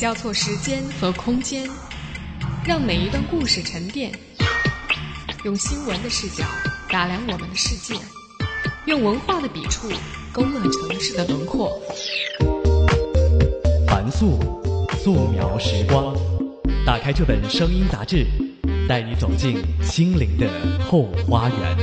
交错时间和空间，让每一段故事沉淀。用新闻的视角打量我们的世界，用文化的笔触勾勒城市的轮廓。凡素，素描时光。打开这本声音杂志，带你走进心灵的后花园。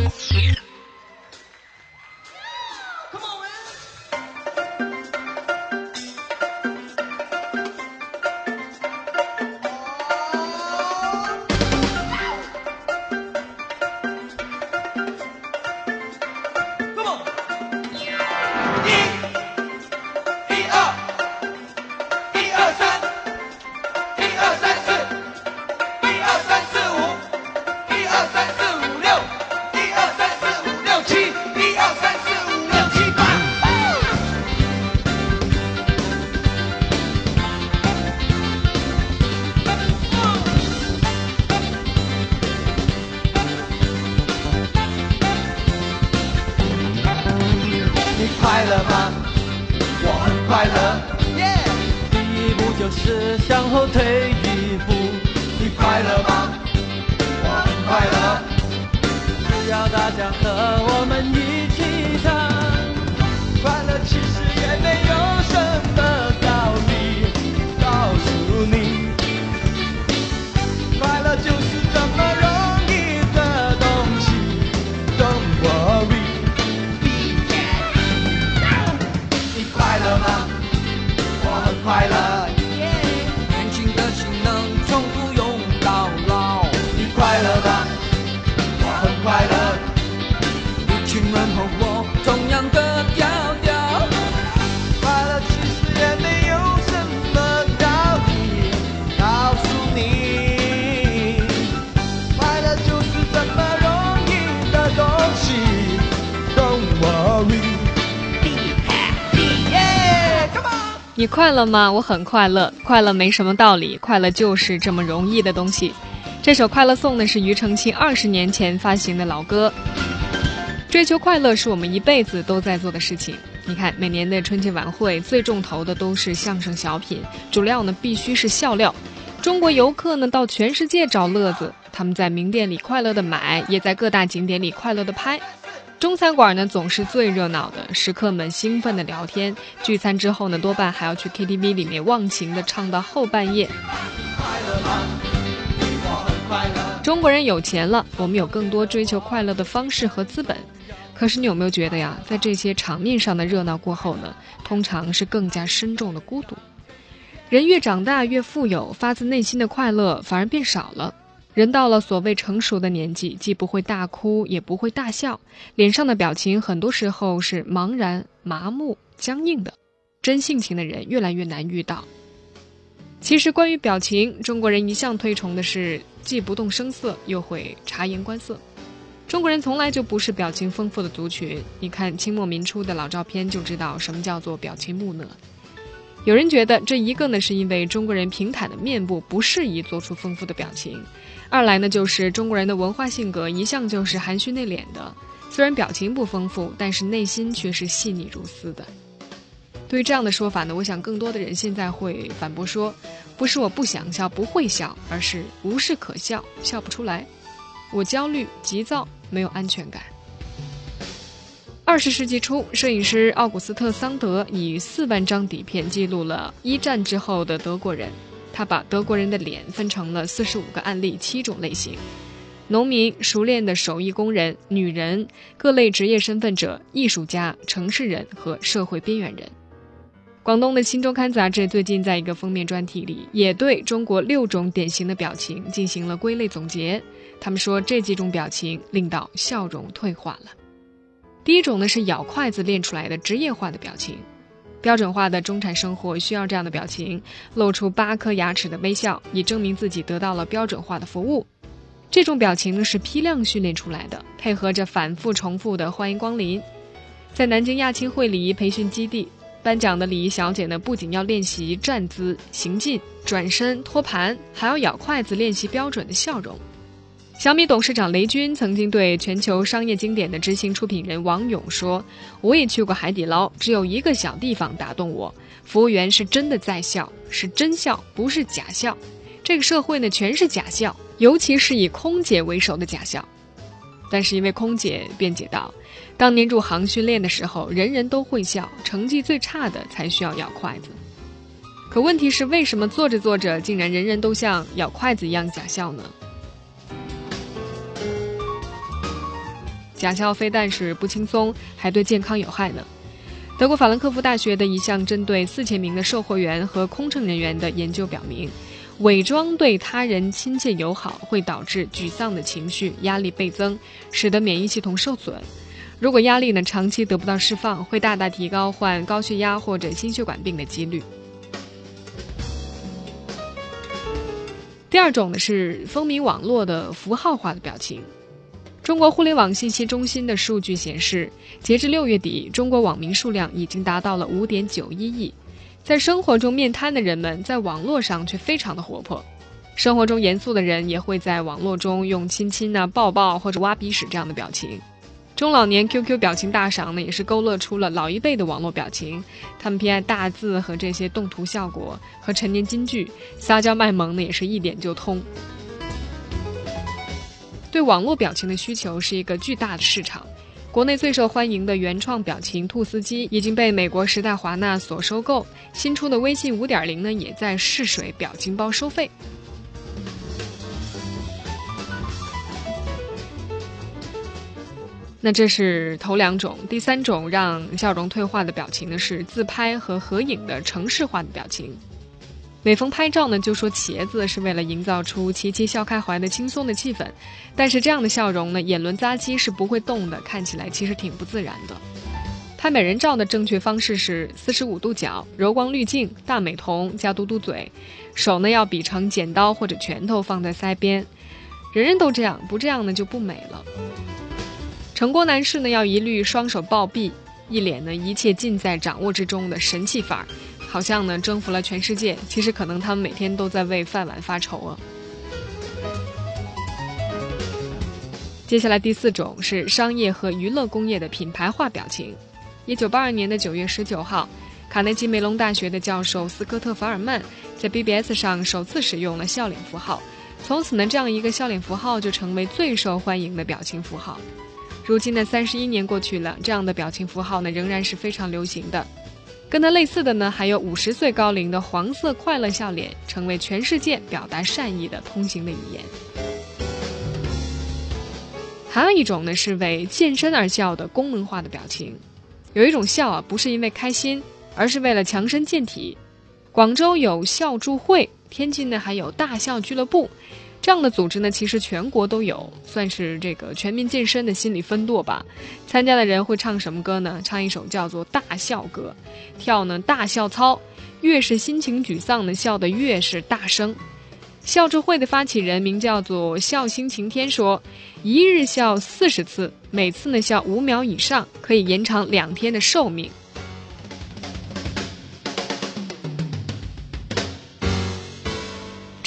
快乐吗？我很快乐。快乐没什么道理，快乐就是这么容易的东西。这首《快乐颂》呢，是庾澄庆二十年前发行的老歌。追求快乐是我们一辈子都在做的事情。你看，每年的春节晚会最重头的都是相声小品，主料呢必须是笑料。中国游客呢到全世界找乐子，他们在名店里快乐的买，也在各大景点里快乐的拍。中餐馆呢总是最热闹的，食客们兴奋的聊天，聚餐之后呢多半还要去 KTV 里面忘情的唱到后半夜。中国人有钱了，我们有更多追求快乐的方式和资本。可是你有没有觉得呀，在这些场面上的热闹过后呢，通常是更加深重的孤独。人越长大越富有，发自内心的快乐反而变少了。人到了所谓成熟的年纪，既不会大哭，也不会大笑，脸上的表情很多时候是茫然、麻木、僵硬的。真性情的人越来越难遇到。其实，关于表情，中国人一向推崇的是既不动声色，又会察言观色。中国人从来就不是表情丰富的族群。你看清末民初的老照片，就知道什么叫做表情木讷。有人觉得，这一个呢，是因为中国人平坦的面部不适宜做出丰富的表情。二来呢，就是中国人的文化性格一向就是含蓄内敛的，虽然表情不丰富，但是内心却是细腻如丝的。对于这样的说法呢，我想更多的人现在会反驳说，不是我不想笑、不会笑，而是无事可笑，笑不出来。我焦虑、急躁，没有安全感。二十世纪初，摄影师奥古斯特·桑德以四万张底片记录了一战之后的德国人。他把德国人的脸分成了四十五个案例，七种类型：农民、熟练的手艺工人、女人、各类职业身份者、艺术家、城市人和社会边缘人。广东的《新周刊》杂志最近在一个封面专题里，也对中国六种典型的表情进行了归类总结。他们说这几种表情令到笑容退化了。第一种呢是咬筷子练出来的职业化的表情。标准化的中产生活需要这样的表情，露出八颗牙齿的微笑，以证明自己得到了标准化的服务。这种表情呢是批量训练出来的，配合着反复重复的欢迎光临。在南京亚青会礼仪培训基地，颁奖的礼仪小姐呢不仅要练习站姿、行进、转身、托盘，还要咬筷子练习标准的笑容。小米董事长雷军曾经对全球商业经典的执行出品人王勇说：“我也去过海底捞，只有一个小地方打动我，服务员是真的在笑，是真笑，不是假笑。这个社会呢，全是假笑，尤其是以空姐为首的假笑。但是因为空姐辩解道，当年入行训练的时候，人人都会笑，成绩最差的才需要咬筷子。可问题是，为什么做着做着，竟然人人都像咬筷子一样假笑呢？假笑非但是不轻松，还对健康有害呢。德国法兰克福大学的一项针对四千名的售货员和空乘人员的研究表明，伪装对他人亲切友好会导致沮丧的情绪、压力倍增，使得免疫系统受损。如果压力呢长期得不到释放，会大大提高患高血压或者心血管病的几率。第二种呢是风靡网络的符号化的表情。中国互联网信息中心的数据显示，截至六月底，中国网民数量已经达到了五点九一亿。在生活中面瘫的人们，在网络上却非常的活泼；生活中严肃的人，也会在网络中用亲亲啊、抱抱或者挖鼻屎这样的表情。中老年 QQ 表情大赏呢，也是勾勒出了老一辈的网络表情。他们偏爱大字和这些动图效果，和陈年金句撒娇卖萌呢，也是一点就通。对网络表情的需求是一个巨大的市场。国内最受欢迎的原创表情兔斯基已经被美国时代华纳所收购，新出的微信五点零呢也在试水表情包收费。那这是头两种，第三种让笑容退化的表情呢是自拍和合影的城市化的表情。每逢拍照呢，就说茄子是为了营造出齐齐笑开怀的轻松的气氛，但是这样的笑容呢，眼轮匝肌是不会动的，看起来其实挺不自然的。拍美人照的正确方式是四十五度角、柔光滤镜、大美瞳加嘟嘟嘴，手呢要比成剪刀或者拳头放在腮边，人人都这样，不这样呢就不美了。成功男士呢要一律双手抱臂，一脸呢一切尽在掌握之中的神气范儿。好像呢征服了全世界，其实可能他们每天都在为饭碗发愁啊。接下来第四种是商业和娱乐工业的品牌化表情。一九八二年的九月十九号，卡内基梅隆大学的教授斯科特·法尔曼在 BBS 上首次使用了笑脸符号，从此呢，这样一个笑脸符号就成为最受欢迎的表情符号。如今呢，三十一年过去了，这样的表情符号呢仍然是非常流行的。跟它类似的呢，还有五十岁高龄的黄色快乐笑脸，成为全世界表达善意的通行的语言。还有一种呢，是为健身而笑的功能化的表情。有一种笑啊，不是因为开心，而是为了强身健体。广州有笑助会，天津呢还有大笑俱乐部。这样的组织呢，其实全国都有，算是这个全民健身的心理分舵吧。参加的人会唱什么歌呢？唱一首叫做《大笑歌》，跳呢大笑操，越是心情沮丧呢笑得越是大声。笑助会的发起人名叫做笑星晴天，说一日笑四十次，每次呢笑五秒以上，可以延长两天的寿命。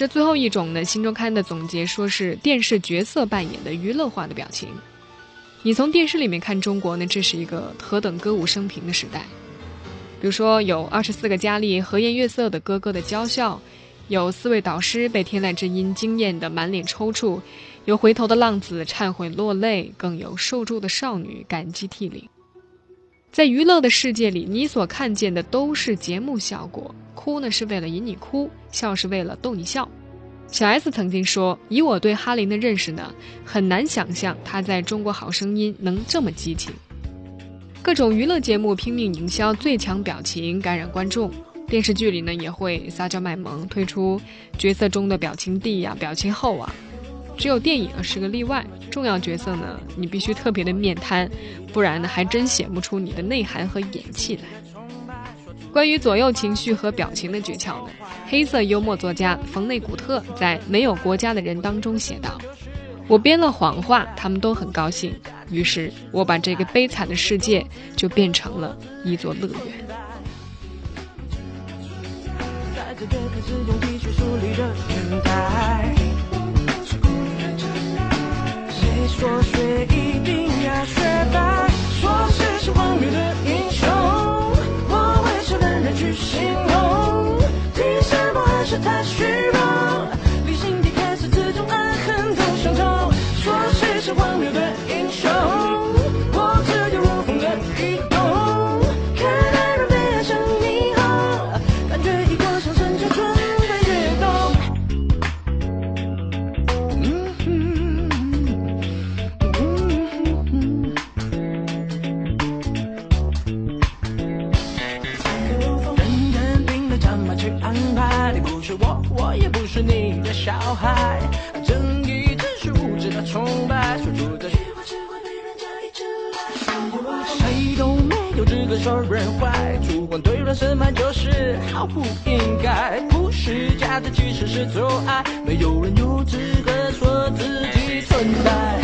这最后一种呢，新周刊的总结说是电视角色扮演的娱乐化的表情。你从电视里面看中国呢，这是一个何等歌舞升平的时代。比如说，有二十四个佳丽和颜悦色的咯咯的娇笑，有四位导师被天籁之音惊艳的满脸抽搐，有回头的浪子忏悔落泪，更有受助的少女感激涕零。在娱乐的世界里，你所看见的都是节目效果。哭呢是为了引你哭，笑是为了逗你笑。小 S 曾经说：“以我对哈林的认识呢，很难想象他在中国好声音能这么激情。”各种娱乐节目拼命营销最强表情，感染观众。电视剧里呢也会撒娇卖萌，推出角色中的表情帝呀、表情后啊。只有电影是个例外，重要角色呢你必须特别的面瘫，不然呢还真显不出你的内涵和演技来。关于左右情绪和表情的诀窍呢？黑色幽默作家冯内古特在《没有国家的人》当中写道：“我编了谎话，他们都很高兴，于是我把这个悲惨的世界就变成了一座乐园。”谁说雪一定要雪白，说谁是荒谬的英雄，我会是能人去行动，凭什么还是太虚妄？小孩。正义只是无知的崇拜，说出的句话只会被人家一直来。谁都没有资格说人坏，主观对人审判就是毫不应该。不是假的，其实是阻碍，没有人有资格说自己存在。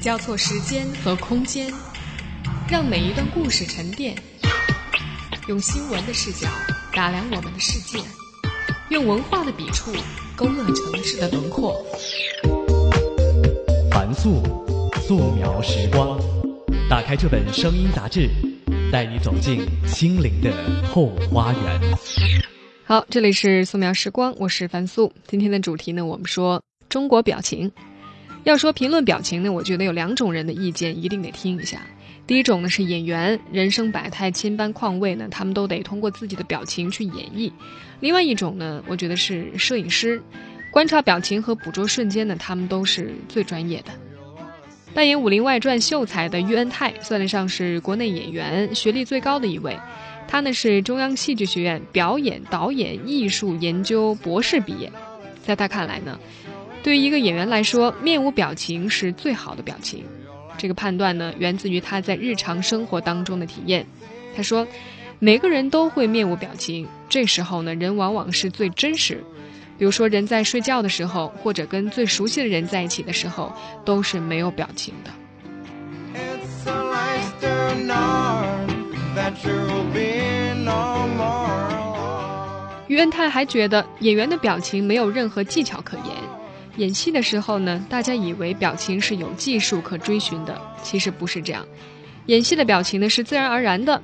交错时间和空间，让每一段故事沉淀。用新闻的视角打量我们的世界，用文化的笔触勾勒城市的轮廓。凡素，素描时光。打开这本声音杂志，带你走进心灵的后花园。好，这里是素描时光，我是凡素。今天的主题呢，我们说中国表情。要说评论表情呢，我觉得有两种人的意见一定得听一下。第一种呢是演员，人生百态，千般况味呢，他们都得通过自己的表情去演绎。另外一种呢，我觉得是摄影师，观察表情和捕捉瞬间呢，他们都是最专业的。扮演《武林外传》秀才的于恩泰，算得上是国内演员学历最高的一位。他呢是中央戏剧学院表演导演艺术研究博士毕业。在他看来呢，对于一个演员来说，面无表情是最好的表情。这个判断呢，源自于他在日常生活当中的体验。他说，每个人都会面无表情，这时候呢，人往往是最真实。比如说，人在睡觉的时候，或者跟最熟悉的人在一起的时候，都是没有表情的。于恩泰还觉得演员的表情没有任何技巧可言。演戏的时候呢，大家以为表情是有技术可追寻的，其实不是这样。演戏的表情呢是自然而然的，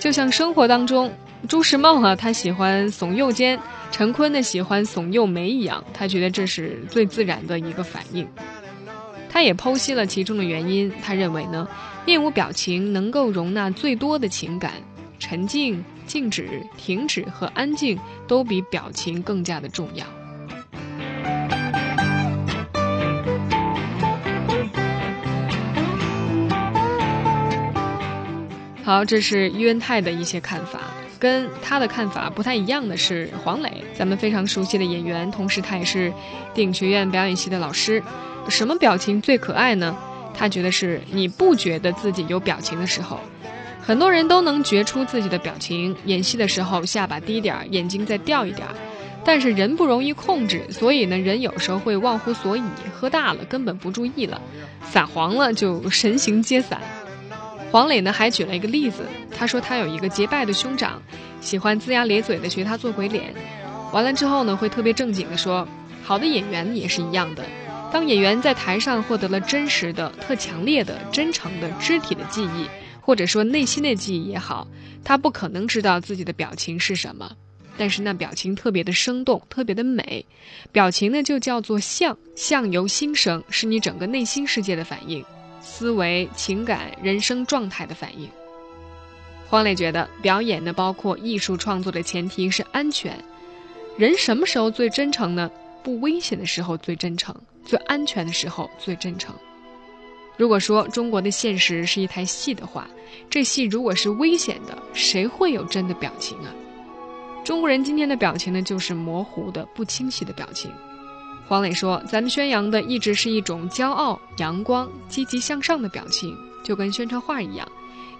就像生活当中，朱时茂啊，他喜欢耸右肩，陈坤呢喜欢耸右眉一样，他觉得这是最自然的一个反应。他也剖析了其中的原因，他认为呢，面无表情能够容纳最多的情感，沉静、静止、停止和安静都比表情更加的重要。好，这是于恩泰的一些看法，跟他的看法不太一样的是黄磊，咱们非常熟悉的演员，同时他也是电影学院表演系的老师。什么表情最可爱呢？他觉得是你不觉得自己有表情的时候。很多人都能觉出自己的表情，演戏的时候下巴低点儿，眼睛再掉一点儿，但是人不容易控制，所以呢，人有时候会忘乎所以，喝大了根本不注意了，撒黄了就神形皆散。黄磊呢还举了一个例子，他说他有一个结拜的兄长，喜欢龇牙咧嘴的学他做鬼脸，完了之后呢会特别正经的说，好的演员也是一样的，当演员在台上获得了真实的、特强烈的、真诚的肢体的记忆。或者说内心的记忆也好，他不可能知道自己的表情是什么，但是那表情特别的生动，特别的美。表情呢就叫做相，相由心生，是你整个内心世界的反应，思维、情感、人生状态的反应。黄磊觉得，表演呢包括艺术创作的前提是安全。人什么时候最真诚呢？不危险的时候最真诚，最安全的时候最真诚。如果说中国的现实是一台戏的话，这戏如果是危险的，谁会有真的表情啊？中国人今天的表情呢，就是模糊的、不清晰的表情。黄磊说：“咱们宣扬的一直是一种骄傲、阳光、积极向上的表情，就跟宣传画一样。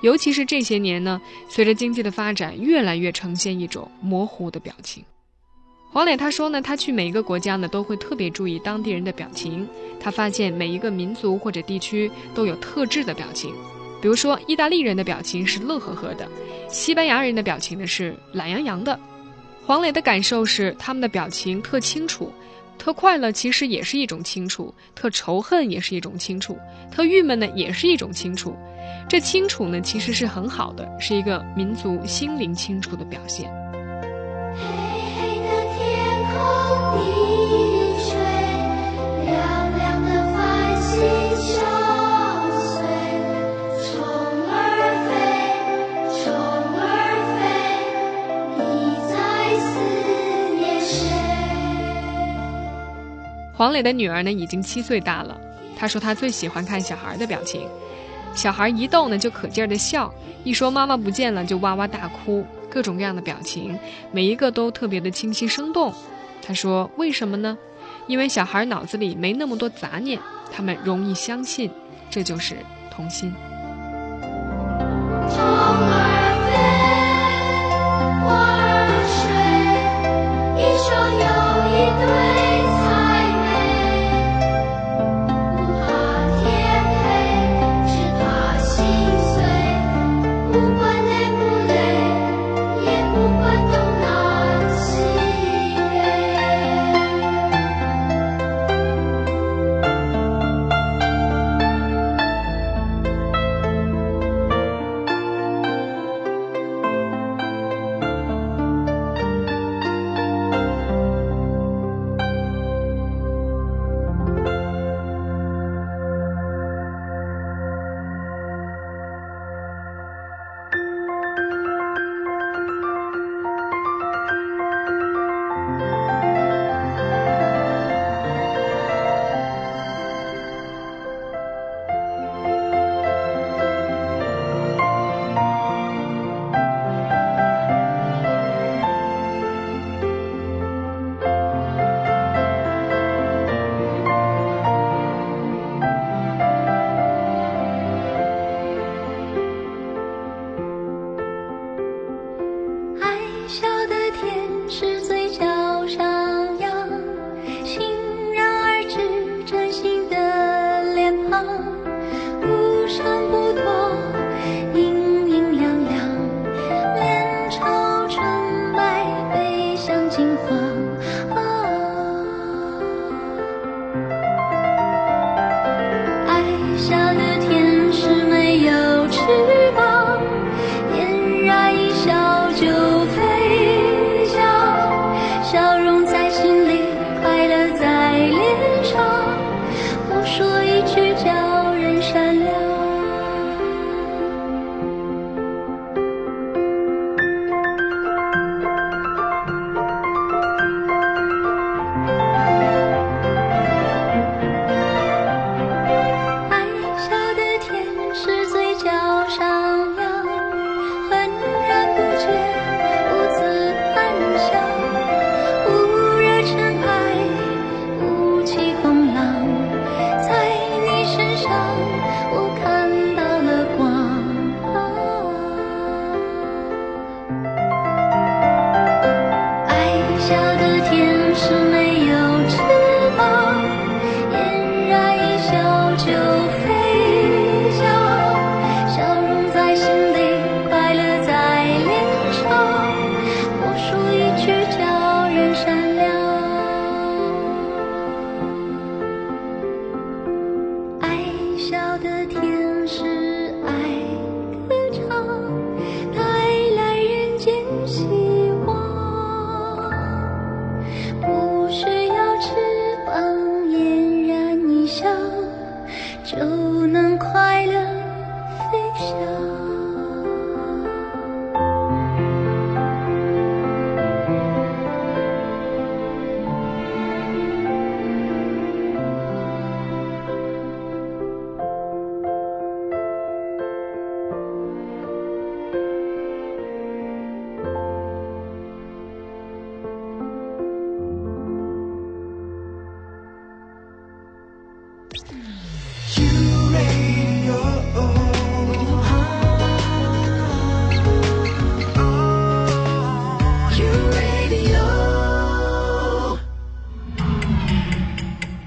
尤其是这些年呢，随着经济的发展，越来越呈现一种模糊的表情。”黄磊他说呢，他去每一个国家呢，都会特别注意当地人的表情。他发现每一个民族或者地区都有特质的表情，比如说意大利人的表情是乐呵呵的，西班牙人的表情呢是懒洋洋的。黄磊的感受是他们的表情特清楚，特快乐其实也是一种清楚，特仇恨也是一种清楚，特郁闷呢也是一种清楚。这清楚呢其实是很好的，是一个民族心灵清楚的表现。黑黑的天空黄磊的女儿呢，已经七岁大了。她说她最喜欢看小孩的表情，小孩一动呢就可劲儿的笑，一说妈妈不见了就哇哇大哭，各种各样的表情，每一个都特别的清晰生动。她说为什么呢？因为小孩脑子里没那么多杂念，他们容易相信，这就是童心。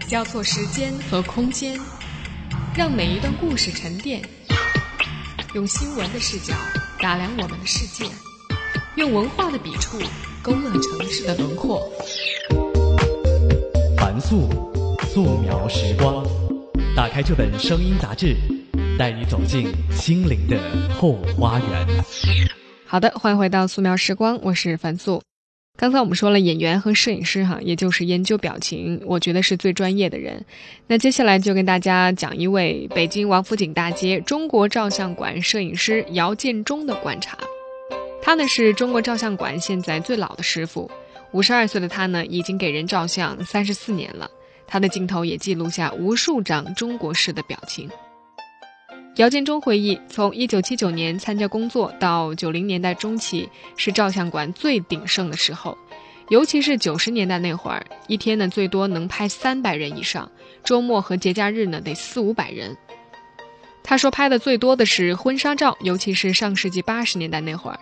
交错时间和空间，让每一段故事沉淀。用新闻的视角打量我们的世界，用文化的笔触勾勒城市的轮廓。凡素，素描时光。打开这本声音杂志，带你走进心灵的后花园。好的，欢迎回到素描时光，我是樊素。刚才我们说了演员和摄影师哈，也就是研究表情，我觉得是最专业的人。那接下来就跟大家讲一位北京王府井大街中国照相馆摄影师姚建中的观察。他呢是中国照相馆现在最老的师傅，五十二岁的他呢已经给人照相三十四年了。他的镜头也记录下无数张中国式的表情。姚建中回忆，从1979年参加工作到90年代中期，是照相馆最鼎盛的时候。尤其是90年代那会儿，一天呢最多能拍300人以上，周末和节假日呢得四五百人。他说拍的最多的是婚纱照，尤其是上世纪80年代那会儿。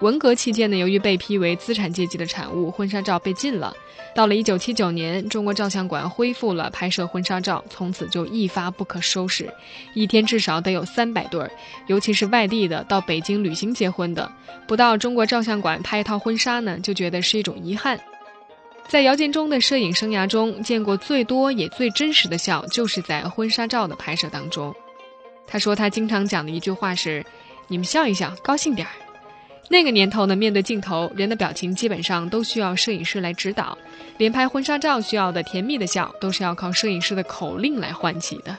文革期间呢，由于被批为资产阶级的产物，婚纱照被禁了。到了1979年，中国照相馆恢复了拍摄婚纱照，从此就一发不可收拾，一天至少得有三百对儿，尤其是外地的到北京旅行结婚的，不到中国照相馆拍一套婚纱呢，就觉得是一种遗憾。在姚建中的摄影生涯中，见过最多也最真实的笑，就是在婚纱照的拍摄当中。他说他经常讲的一句话是：“你们笑一笑，高兴点儿。”那个年头呢，面对镜头，人的表情基本上都需要摄影师来指导，连拍婚纱照需要的甜蜜的笑，都是要靠摄影师的口令来唤起的。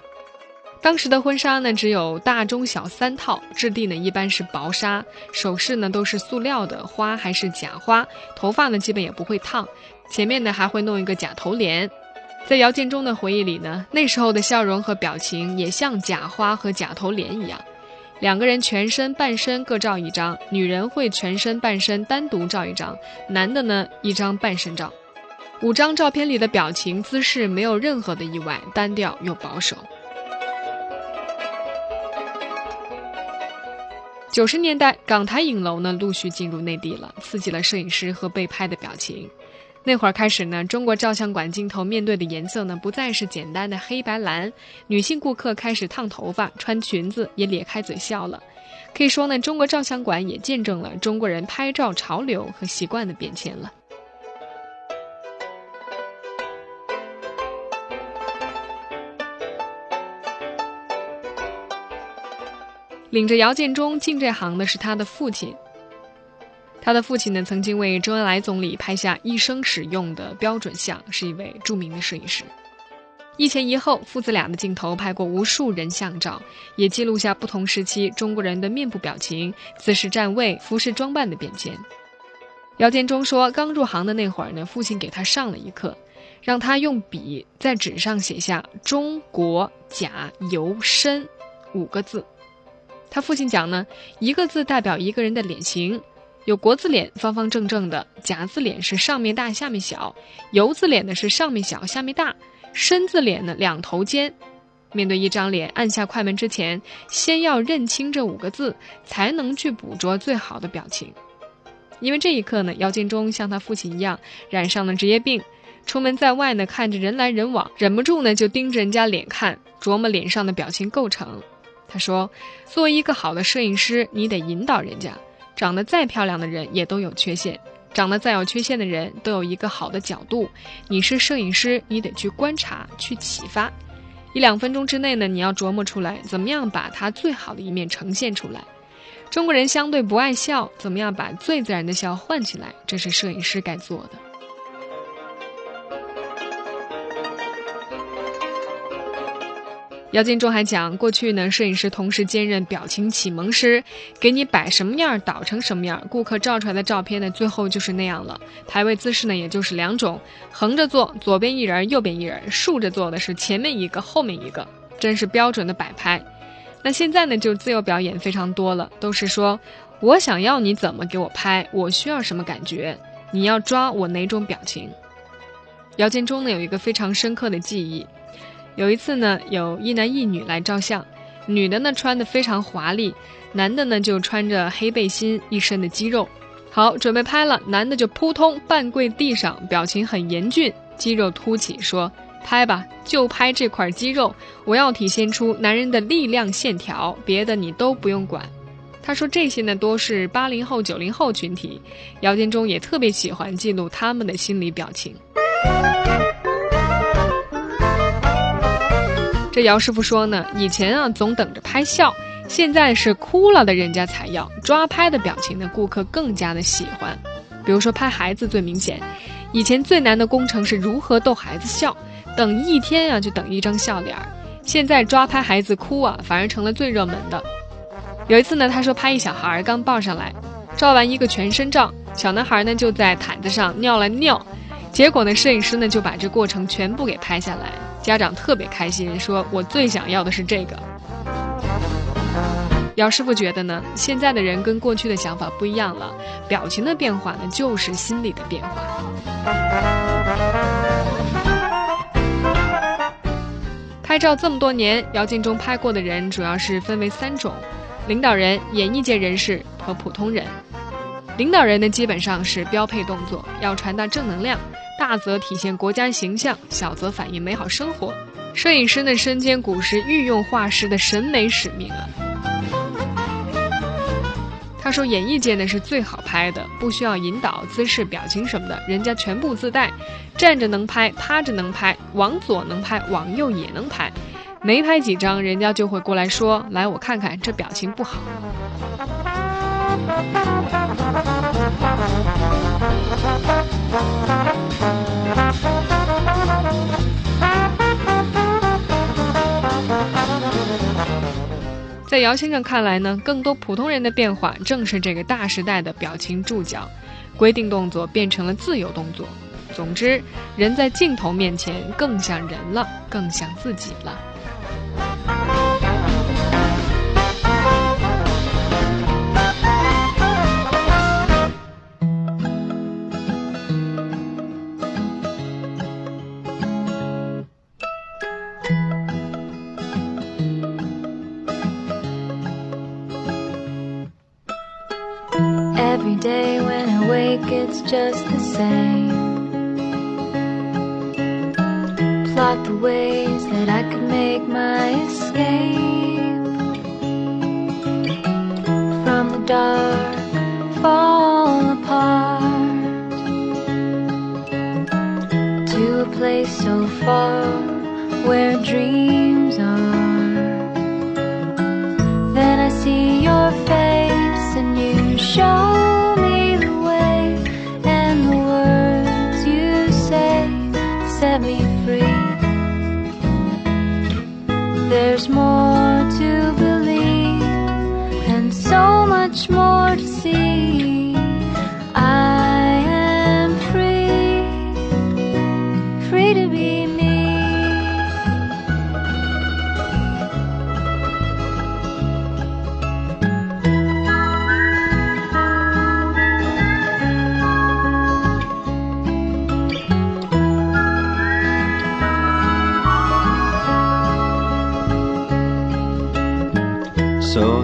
当时的婚纱呢，只有大、中、小三套，质地呢一般是薄纱，首饰呢都是塑料的，花还是假花，头发呢基本也不会烫，前面呢还会弄一个假头帘。在姚建中的回忆里呢，那时候的笑容和表情也像假花和假头帘一样。两个人全身半身各照一张，女人会全身半身单独照一张，男的呢一张半身照。五张照片里的表情姿势没有任何的意外，单调又保守。九十年代，港台影楼呢陆续进入内地了，刺激了摄影师和被拍的表情。那会儿开始呢，中国照相馆镜头面对的颜色呢，不再是简单的黑白蓝，女性顾客开始烫头发、穿裙子，也咧开嘴笑了。可以说呢，中国照相馆也见证了中国人拍照潮流和习惯的变迁了。领着姚建中进这行的是他的父亲。他的父亲呢，曾经为周恩来总理拍下一生使用的标准像，是一位著名的摄影师。一前一后，父子俩的镜头拍过无数人像照，也记录下不同时期中国人的面部表情、姿势站位、服饰装扮的变迁。姚建中说，刚入行的那会儿呢，父亲给他上了一课，让他用笔在纸上写下“中国甲油深”五个字。他父亲讲呢，一个字代表一个人的脸型。有国字脸，方方正正的；甲字脸是上面大下面小；油字脸呢是上面小下面大；身字脸呢两头尖。面对一张脸，按下快门之前，先要认清这五个字，才能去捕捉最好的表情。因为这一刻呢，姚建中像他父亲一样染上了职业病，出门在外呢，看着人来人往，忍不住呢就盯着人家脸看，琢磨脸上的表情构成。他说：“作为一个好的摄影师，你得引导人家。长得再漂亮的人也都有缺陷，长得再有缺陷的人都有一个好的角度。你是摄影师，你得去观察，去启发。一两分钟之内呢，你要琢磨出来怎么样把他最好的一面呈现出来。中国人相对不爱笑，怎么样把最自然的笑换起来？这是摄影师该做的。”姚建中还讲，过去呢，摄影师同时兼任表情启蒙师，给你摆什么样，导成什么样，顾客照出来的照片呢，最后就是那样了。排位姿势呢，也就是两种：横着坐，左边一人，右边一人；竖着坐的是前面一个，后面一个，真是标准的摆拍。那现在呢，就自由表演非常多了，都是说我想要你怎么给我拍，我需要什么感觉，你要抓我哪种表情。姚建中呢，有一个非常深刻的记忆。有一次呢，有一男一女来照相，女的呢穿的非常华丽，男的呢就穿着黑背心，一身的肌肉。好，准备拍了，男的就扑通半跪地上，表情很严峻，肌肉凸起，说：“拍吧，就拍这块肌肉，我要体现出男人的力量线条，别的你都不用管。”他说这些呢都是八零后、九零后群体，姚建中也特别喜欢记录他们的心理表情。这姚师傅说呢，以前啊总等着拍笑，现在是哭了的人家才要抓拍的表情呢，顾客更加的喜欢。比如说拍孩子最明显，以前最难的工程是如何逗孩子笑，等一天啊就等一张笑脸儿，现在抓拍孩子哭啊反而成了最热门的。有一次呢，他说拍一小孩刚抱上来，照完一个全身照，小男孩呢就在毯子上尿了尿，结果呢摄影师呢就把这过程全部给拍下来。家长特别开心，说我最想要的是这个。姚师傅觉得呢，现在的人跟过去的想法不一样了，表情的变化呢，就是心理的变化。拍照这么多年，姚劲中拍过的人主要是分为三种：领导人、演艺界人士和普通人。领导人呢，基本上是标配动作，要传达正能量。大则体现国家形象，小则反映美好生活。摄影师呢，身兼古时御用画师的审美使命啊。他说，演艺界呢是最好拍的，不需要引导姿势、表情什么的，人家全部自带。站着能拍，趴着能拍，往左能拍，往右也能拍。没拍几张，人家就会过来说：“来，我看看这表情不好。”在姚先生看来呢，更多普通人的变化正是这个大时代的表情注脚，规定动作变成了自由动作。总之，人在镜头面前更像人了，更像自己了。say.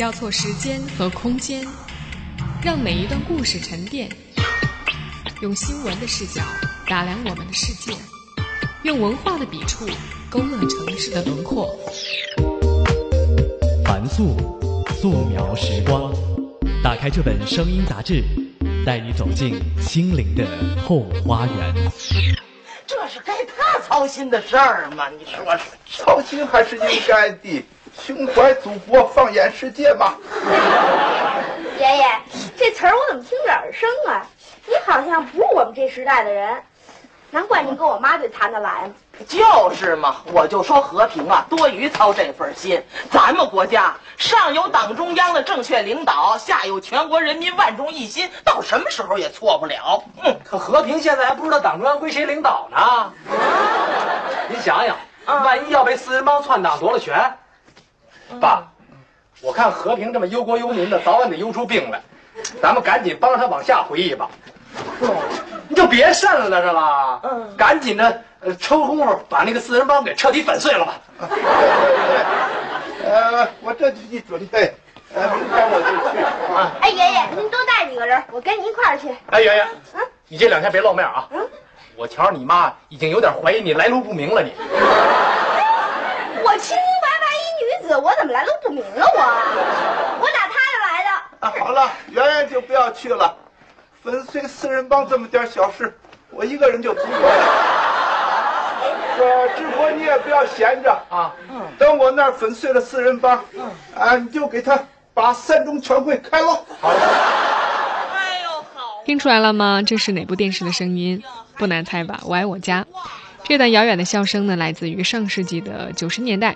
交错时间和空间，让每一段故事沉淀。用新闻的视角打量我们的世界，用文化的笔触勾勒城市的轮廓。凡素，素描时光。打开这本声音杂志，带你走进心灵的后花园。这是该他操心的事儿吗？你说说。操心还是应该的，胸怀祖国，放眼世界嘛。爷爷，这词儿我怎么听着耳生啊？你好像不是我们这时代的人，难怪你跟我妈就谈得来嘛。就是嘛，我就说和平啊，多余操这份心。咱们国家上有党中央的正确领导，下有全国人民万众一心，到什么时候也错不了。嗯，可和平现在还不知道党中央归谁领导呢。你想想，万一要被四人帮篡党夺了权，爸，我看和平这么忧国忧民的，早晚得忧出病来。咱们赶紧帮着他往下回忆吧。你就别渗了，是吧？嗯，赶紧的，呃，抽功夫把那个四人帮给彻底粉碎了吧。呃，我这就去准备，呃，明天我就去啊。哎，爷爷，您多带几个人，我跟您一块儿去。哎，爷爷，你这两天别露面啊。嗯，我瞧着你妈已经有点怀疑你来路不明了，你。我清清白白一女子，我怎么来路不明了？我，我打他这来的。啊，好了，圆圆就不要去了，粉碎四人帮这么点小事，我一个人就足够了。呃志国你也不要闲着啊，等我那儿粉碎了四人帮，啊，你就给他把三中全会开了。好。听出来了吗？这是哪部电视的声音？不难猜吧？我爱我家。这段遥远的笑声呢，来自于上世纪的九十年代。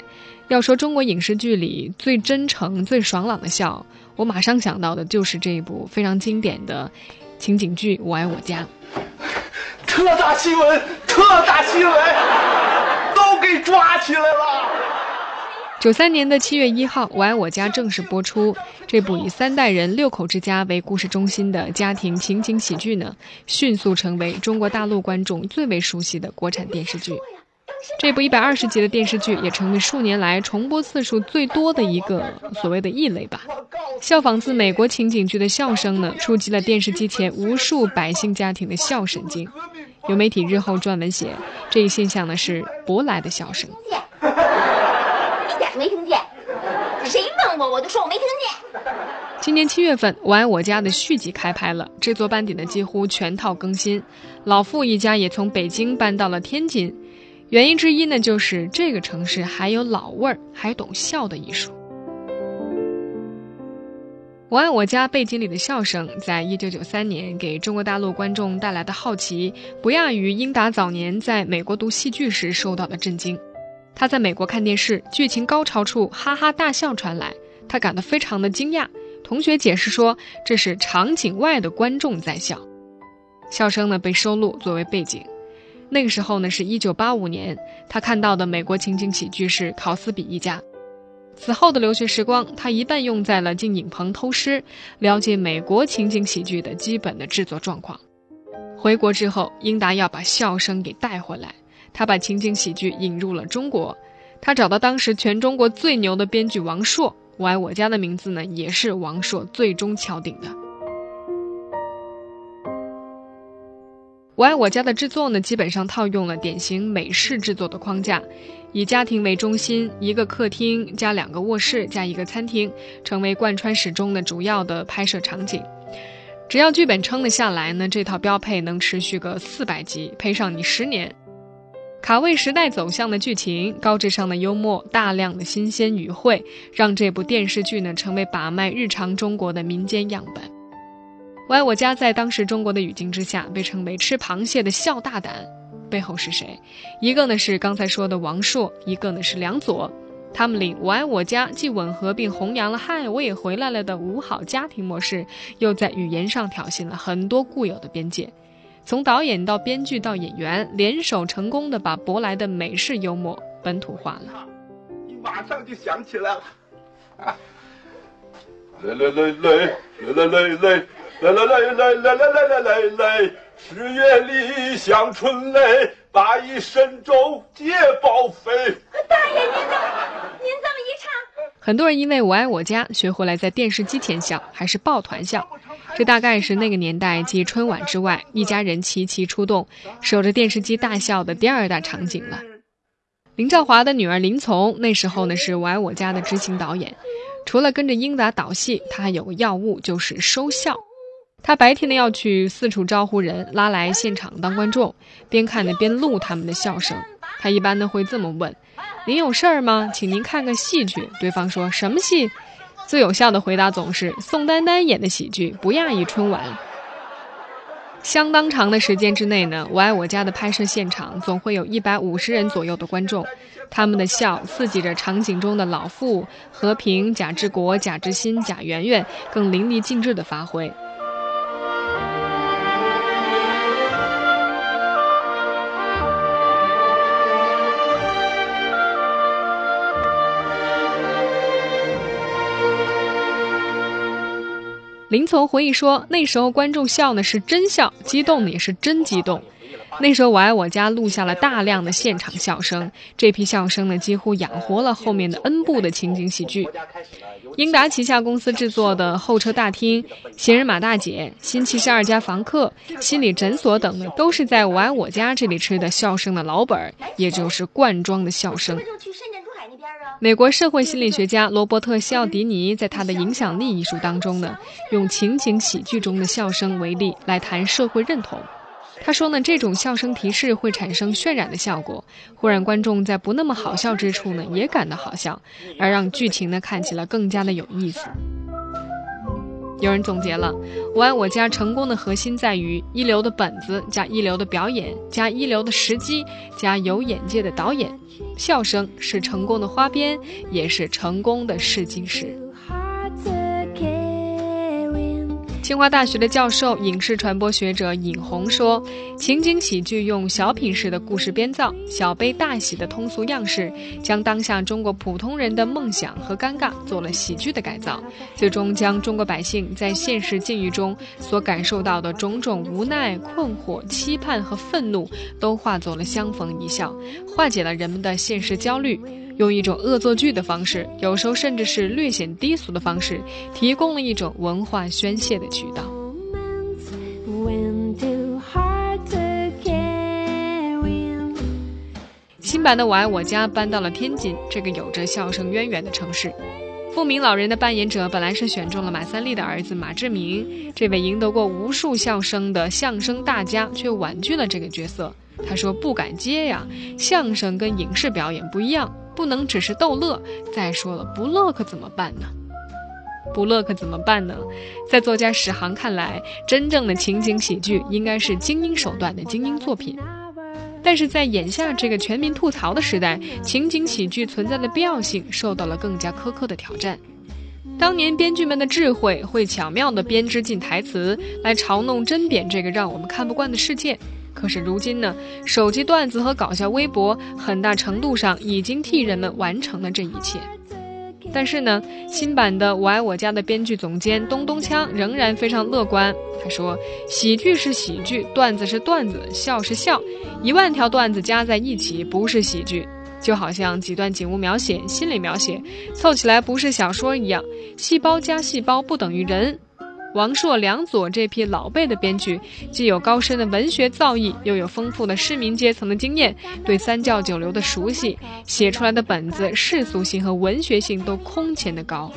要说中国影视剧里最真诚、最爽朗的笑，我马上想到的就是这一部非常经典的情景剧《我爱我家》。特大新闻，特大新闻，都给抓起来了。九三年的七月一号，《我爱我家》正式播出。这部以三代人六口之家为故事中心的家庭情景喜剧呢，迅速成为中国大陆观众最为熟悉的国产电视剧。这部一百二十集的电视剧也成为数年来重播次数最多的一个所谓的异类吧。效仿自美国情景剧的笑声呢，触及了电视机前无数百姓家庭的笑神经。有媒体日后撰文写，这一现象呢是舶来的笑声。一点没听见，谁问我我就说我没听见。今年七月份，《我爱我家》的续集开拍了，制作班底呢几乎全套更新，老傅一家也从北京搬到了天津。原因之一呢，就是这个城市还有老味儿，还懂笑的艺术。《我爱我家》背景里的笑声，在一九九三年给中国大陆观众带来的好奇，不亚于英达早年在美国读戏剧时受到的震惊。他在美国看电视，剧情高潮处哈哈大笑传来，他感到非常的惊讶。同学解释说，这是场景外的观众在笑，笑声呢被收录作为背景。那个时候呢是一九八五年，他看到的美国情景喜剧是《考斯比一家》。此后的留学时光，他一半用在了进影棚偷师，了解美国情景喜剧的基本的制作状况。回国之后，英达要把笑声给带回来，他把情景喜剧引入了中国。他找到当时全中国最牛的编剧王朔。我爱我家的名字呢，也是王朔最终敲定的。我爱我家的制作呢，基本上套用了典型美式制作的框架，以家庭为中心，一个客厅加两个卧室加一个餐厅，成为贯穿始终的主要的拍摄场景。只要剧本撑得下来呢，这套标配能持续个四百集，配上你十年。卡位时代走向的剧情，高智商的幽默，大量的新鲜语汇，让这部电视剧呢成为把脉日常中国的民间样本。我爱我家在当时中国的语境之下，被称为吃螃蟹的笑大胆，背后是谁？一个呢是刚才说的王朔，一个呢是梁左。他们领我爱我家既吻合并弘扬了“嗨，我也回来了”的五好家庭模式，又在语言上挑衅了很多固有的边界。从导演到编剧到演员，联手成功的把舶来的美式幽默本土化了。你马上就想起来了，啊！来来来来来来来来来来来来来来来来来，十月里香春雷，八一神州捷报飞。大爷，您这您这么一唱，很多人因为我爱我家学会了在电视机前笑，还是抱团笑。这大概是那个年代继春晚之外，一家人齐齐出动，守着电视机大笑的第二大场景了。林兆华的女儿林从那时候呢是《我爱我家》的执行导演，除了跟着英达导戏，他还有个要务就是收笑。他白天呢要去四处招呼人，拉来现场当观众，边看呢边录他们的笑声。他一般呢会这么问：“您有事儿吗？请您看个戏去。”对方说什么戏？最有效的回答总是宋丹丹演的喜剧，不亚于春晚。相当长的时间之内呢，《我爱我家》的拍摄现场总会有一百五十人左右的观众，他们的笑刺激着场景中的老傅、和平、贾志国、贾志新、贾圆圆更淋漓尽致的发挥。林从回忆说：“那时候观众笑呢是真笑，激动呢也是真激动。那时候我爱我家录下了大量的现场笑声，这批笑声呢几乎养活了后面的 N 部的情景喜剧。英达旗下公司制作的《候车大厅》《闲人马大姐》《新七十二家房客》《心理诊所》等呢，都是在我爱我家这里吃的笑声的老本儿，也就是罐装的笑声。”美国社会心理学家罗伯特·西奥迪尼在他的影响力一书当中呢，用情景喜剧中的笑声为例来谈社会认同。他说呢，这种笑声提示会产生渲染的效果，会让观众在不那么好笑之处呢也感到好笑，而让剧情呢看起来更加的有意思。有人总结了，《我爱我家》成功的核心在于一流的本子加一流的表演加一流的时机加有眼界的导演。笑声是成功的花边，也是成功的试金石。清华大学的教授、影视传播学者尹红说：“情景喜剧用小品式的故事编造、小悲大喜的通俗样式，将当下中国普通人的梦想和尴尬做了喜剧的改造，最终将中国百姓在现实境遇中所感受到的种种无奈、困惑、期盼和愤怒，都化作了相逢一笑，化解了人们的现实焦虑。”用一种恶作剧的方式，有时候甚至是略显低俗的方式，提供了一种文化宣泄的渠道。新版的《我爱我家》搬到了天津这个有着笑声渊源的城市。富明老人的扮演者本来是选中了马三立的儿子马志明，这位赢得过无数笑声的相声大家，却婉拒了这个角色。他说不敢接呀，相声跟影视表演不一样，不能只是逗乐。再说了，不乐可怎么办呢？不乐可怎么办呢？在作家史航看来，真正的情景喜剧应该是精英手段的精英作品。但是在眼下这个全民吐槽的时代，情景喜剧存在的必要性受到了更加苛刻的挑战。当年编剧们的智慧会巧妙地编织进台词，来嘲弄针砭这个让我们看不惯的世界。可是如今呢，手机段子和搞笑微博很大程度上已经替人们完成了这一切。但是呢，新版的《我爱我家》的编剧总监东东锵仍然非常乐观。他说：“喜剧是喜剧，段子是段子，笑是笑，一万条段子加在一起不是喜剧，就好像几段景物描写、心理描写凑起来不是小说一样，细胞加细胞不等于人。”王朔、梁左这批老辈的编剧，既有高深的文学造诣，又有丰富的市民阶层的经验，对三教九流的熟悉，写出来的本子世俗性和文学性都空前的高。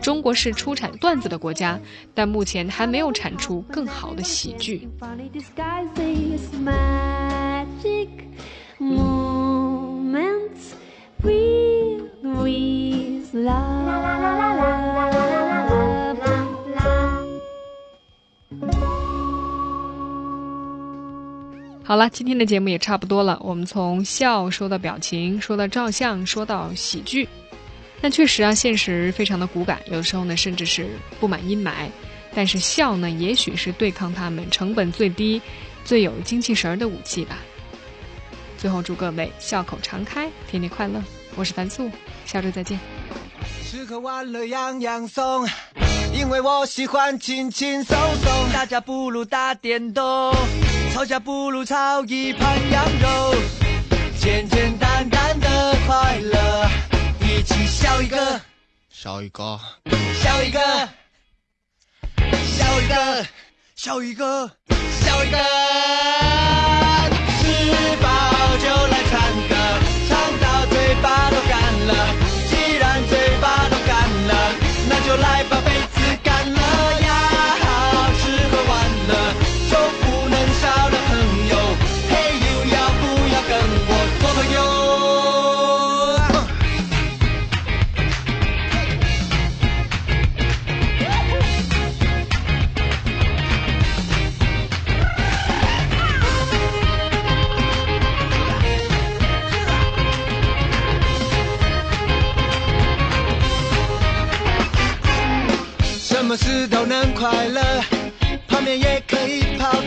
中国是出产段子的国家，但目前还没有产出更好的喜剧。好了，今天的节目也差不多了。我们从笑说到表情，说到照相，说到喜剧。那确实啊，现实非常的骨感，有的时候呢，甚至是布满阴霾。但是笑呢，也许是对抗他们成本最低、最有精气神儿的武器吧。最后祝各位笑口常开，天天快乐。我是樊素，下周再见。吃喝玩乐样样松，因为我喜欢轻轻松松。大家不如打电动，吵架不如炒一盘羊肉，简简单单的快乐，一起笑一个，笑一个，笑一个，笑一个，笑一个，笑一个。吃饱就来唱歌，唱到嘴巴都干了。既然嘴巴都干了，那就来把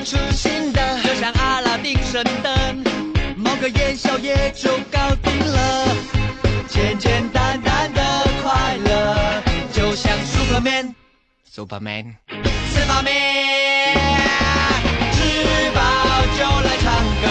出新的，就像阿拉丁神灯，某个烟消也就搞定了，简简单单的快乐，就像 Superman。Superman，吃饱没？吃饱就来唱歌，